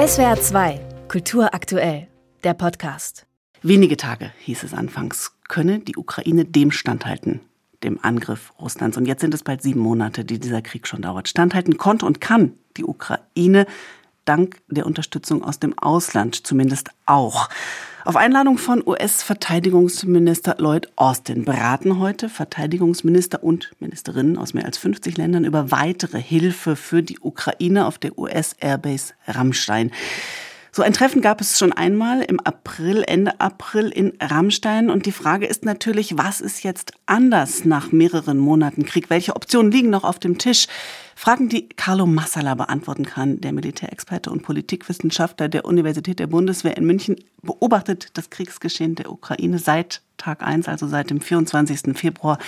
SWR 2, Kultur aktuell, der Podcast. Wenige Tage, hieß es anfangs, könne die Ukraine dem standhalten, dem Angriff Russlands. Und jetzt sind es bald sieben Monate, die dieser Krieg schon dauert. Standhalten konnte und kann die Ukraine dank der Unterstützung aus dem Ausland zumindest auch. Auf Einladung von US-Verteidigungsminister Lloyd Austin beraten heute Verteidigungsminister und Ministerinnen aus mehr als 50 Ländern über weitere Hilfe für die Ukraine auf der US-Airbase Rammstein. So ein Treffen gab es schon einmal im April, Ende April in Rammstein. Und die Frage ist natürlich, was ist jetzt anders nach mehreren Monaten Krieg? Welche Optionen liegen noch auf dem Tisch? Fragen, die Carlo Massala beantworten kann. Der Militärexperte und Politikwissenschaftler der Universität der Bundeswehr in München beobachtet das Kriegsgeschehen der Ukraine seit Tag 1, also seit dem 24. Februar.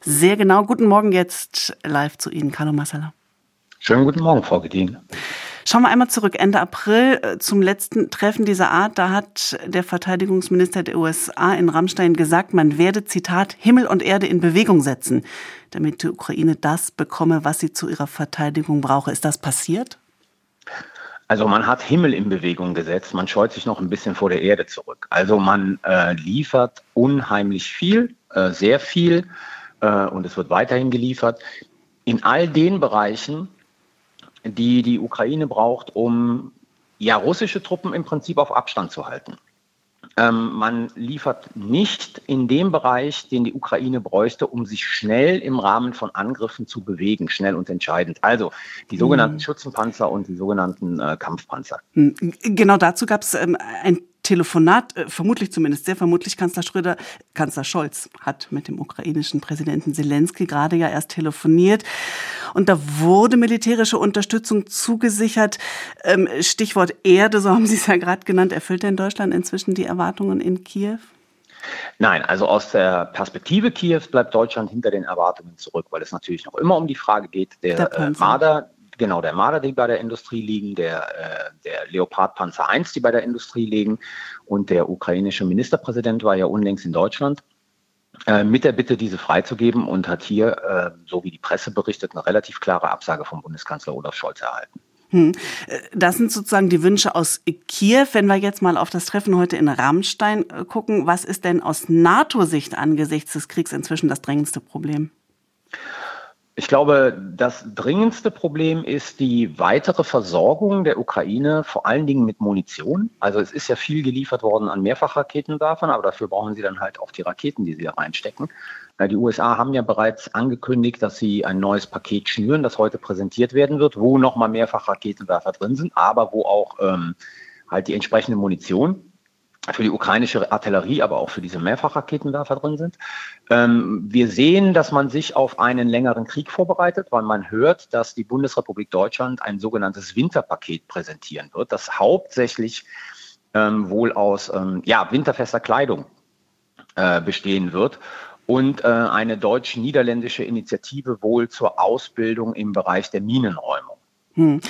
Sehr genau. Guten Morgen jetzt live zu Ihnen, Carlo Massala. Schönen guten Morgen, Frau Gedien. Schauen wir einmal zurück. Ende April äh, zum letzten Treffen dieser Art. Da hat der Verteidigungsminister der USA in Rammstein gesagt, man werde, Zitat, Himmel und Erde in Bewegung setzen, damit die Ukraine das bekomme, was sie zu ihrer Verteidigung brauche. Ist das passiert? Also man hat Himmel in Bewegung gesetzt, man scheut sich noch ein bisschen vor der Erde zurück. Also man äh, liefert unheimlich viel, äh, sehr viel äh, und es wird weiterhin geliefert. In all den Bereichen, die die Ukraine braucht, um ja russische Truppen im Prinzip auf Abstand zu halten. Ähm, man liefert nicht in dem Bereich, den die Ukraine bräuchte, um sich schnell im Rahmen von Angriffen zu bewegen, schnell und entscheidend. Also die sogenannten mhm. Schützenpanzer und die sogenannten äh, Kampfpanzer. Hm, genau dazu gab es ähm, ein Telefonat, äh, vermutlich zumindest sehr vermutlich Kanzler Schröder, Kanzler Scholz hat mit dem ukrainischen Präsidenten Zelensky gerade ja erst telefoniert. Und da wurde militärische Unterstützung zugesichert. Ähm, Stichwort Erde, so haben Sie es ja gerade genannt. Erfüllt denn Deutschland inzwischen die Erwartungen in Kiew? Nein, also aus der Perspektive Kiews bleibt Deutschland hinter den Erwartungen zurück, weil es natürlich noch immer um die Frage geht, der, der äh, Marder, genau, der Marder, die bei der Industrie liegen, der, äh, der Leopard Panzer 1, die bei der Industrie liegen. Und der ukrainische Ministerpräsident war ja unlängst in Deutschland äh, mit der Bitte, diese freizugeben und hat hier, äh, so wie die Presse berichtet, eine relativ klare Absage vom Bundeskanzler Olaf Scholz erhalten. Hm. Äh, das sind sozusagen die Wünsche aus Kiew. Wenn wir jetzt mal auf das Treffen heute in Rammstein gucken, was ist denn aus NATO-Sicht angesichts des Kriegs inzwischen das drängendste Problem? Ich glaube, das dringendste Problem ist die weitere Versorgung der Ukraine, vor allen Dingen mit Munition. Also es ist ja viel geliefert worden an Mehrfachraketenwerfern, aber dafür brauchen sie dann halt auch die Raketen, die sie da reinstecken. Die USA haben ja bereits angekündigt, dass sie ein neues Paket schnüren, das heute präsentiert werden wird, wo nochmal Mehrfachraketenwerfer drin sind, aber wo auch ähm, halt die entsprechende Munition für die ukrainische Artillerie, aber auch für diese Mehrfachraketenwerfer drin sind. Ähm, wir sehen, dass man sich auf einen längeren Krieg vorbereitet, weil man hört, dass die Bundesrepublik Deutschland ein sogenanntes Winterpaket präsentieren wird, das hauptsächlich ähm, wohl aus ähm, ja, winterfester Kleidung äh, bestehen wird und äh, eine deutsch-niederländische Initiative wohl zur Ausbildung im Bereich der Minenräumung. Hm.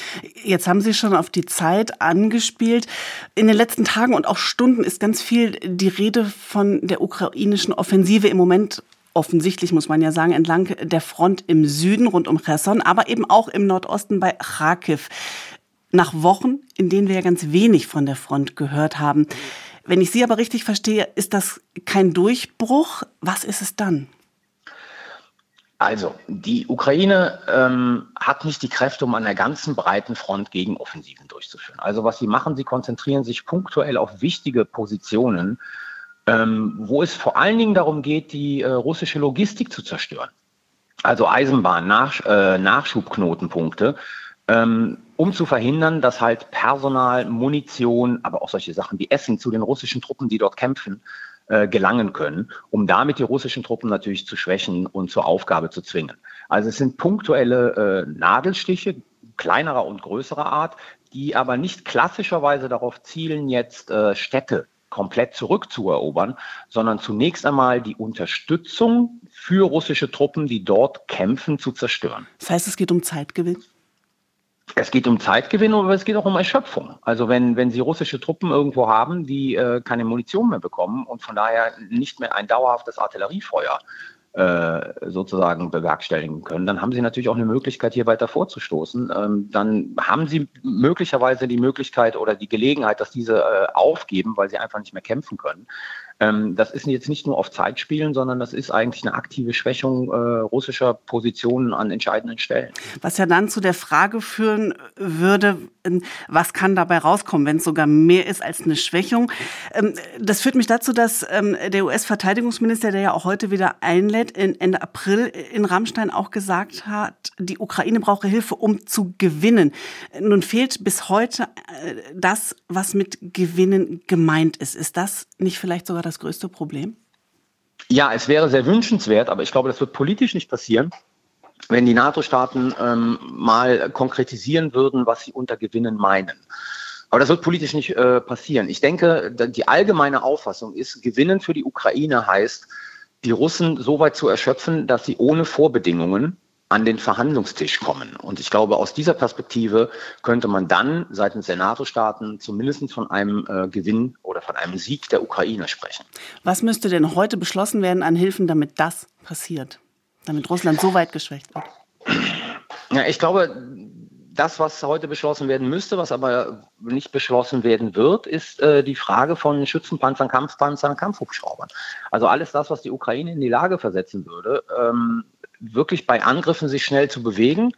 Jetzt haben Sie schon auf die Zeit angespielt. In den letzten Tagen und auch Stunden ist ganz viel die Rede von der ukrainischen Offensive im Moment offensichtlich, muss man ja sagen, entlang der Front im Süden rund um Cherson, aber eben auch im Nordosten bei Kharkiv. Nach Wochen, in denen wir ja ganz wenig von der Front gehört haben. Wenn ich Sie aber richtig verstehe, ist das kein Durchbruch. Was ist es dann? Also, die Ukraine ähm, hat nicht die Kräfte, um an der ganzen breiten Front Gegenoffensiven durchzuführen. Also, was sie machen, sie konzentrieren sich punktuell auf wichtige Positionen, ähm, wo es vor allen Dingen darum geht, die äh, russische Logistik zu zerstören. Also Eisenbahn, Nach, äh, Nachschubknotenpunkte, ähm, um zu verhindern, dass halt Personal, Munition, aber auch solche Sachen wie Essen zu den russischen Truppen, die dort kämpfen, äh, gelangen können, um damit die russischen Truppen natürlich zu schwächen und zur Aufgabe zu zwingen. Also es sind punktuelle äh, Nadelstiche kleinerer und größerer Art, die aber nicht klassischerweise darauf zielen, jetzt äh, Städte komplett zurückzuerobern, sondern zunächst einmal die Unterstützung für russische Truppen, die dort kämpfen, zu zerstören. Das heißt, es geht um Zeitgewinn? Es geht um Zeitgewinn, aber es geht auch um Erschöpfung. Also wenn, wenn Sie russische Truppen irgendwo haben, die äh, keine Munition mehr bekommen und von daher nicht mehr ein dauerhaftes Artilleriefeuer äh, sozusagen bewerkstelligen können, dann haben Sie natürlich auch eine Möglichkeit, hier weiter vorzustoßen. Ähm, dann haben Sie möglicherweise die Möglichkeit oder die Gelegenheit, dass diese äh, aufgeben, weil sie einfach nicht mehr kämpfen können. Ähm, das ist jetzt nicht nur auf Zeit spielen, sondern das ist eigentlich eine aktive Schwächung äh, russischer Positionen an entscheidenden Stellen. Was ja dann zu der Frage führen würde, was kann dabei rauskommen, wenn es sogar mehr ist als eine Schwächung. Ähm, das führt mich dazu, dass ähm, der US-Verteidigungsminister, der ja auch heute wieder einlädt, Ende April in Rammstein auch gesagt hat, die Ukraine brauche Hilfe, um zu gewinnen. Nun fehlt bis heute äh, das, was mit Gewinnen gemeint ist. Ist das nicht vielleicht sogar das das größte Problem? Ja, es wäre sehr wünschenswert, aber ich glaube, das wird politisch nicht passieren, wenn die NATO-Staaten ähm, mal konkretisieren würden, was sie unter Gewinnen meinen. Aber das wird politisch nicht äh, passieren. Ich denke, die allgemeine Auffassung ist, Gewinnen für die Ukraine heißt, die Russen so weit zu erschöpfen, dass sie ohne Vorbedingungen an den Verhandlungstisch kommen. Und ich glaube, aus dieser Perspektive könnte man dann seitens der NATO-Staaten zumindest von einem äh, Gewinn oder von einem Sieg der Ukraine sprechen. Was müsste denn heute beschlossen werden an Hilfen, damit das passiert? Damit Russland so weit geschwächt wird? Ja, ich glaube, das, was heute beschlossen werden müsste, was aber nicht beschlossen werden wird, ist äh, die Frage von Schützenpanzern, Kampfpanzern, Kampfhubschraubern. Also alles das, was die Ukraine in die Lage versetzen würde, ähm, wirklich bei Angriffen sich schnell zu bewegen,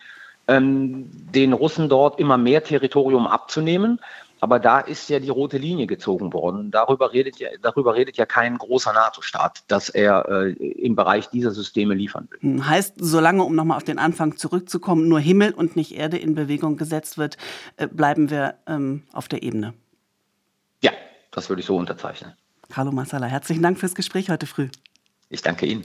ähm, den Russen dort immer mehr Territorium abzunehmen. Aber da ist ja die rote Linie gezogen worden. Darüber redet ja, darüber redet ja kein großer NATO-Staat, dass er äh, im Bereich dieser Systeme liefern will. Hm, heißt, solange, um nochmal auf den Anfang zurückzukommen, nur Himmel und nicht Erde in Bewegung gesetzt wird, äh, bleiben wir ähm, auf der Ebene. Ja, das würde ich so unterzeichnen. Carlo Massala, herzlichen Dank fürs Gespräch heute früh. Ich danke Ihnen.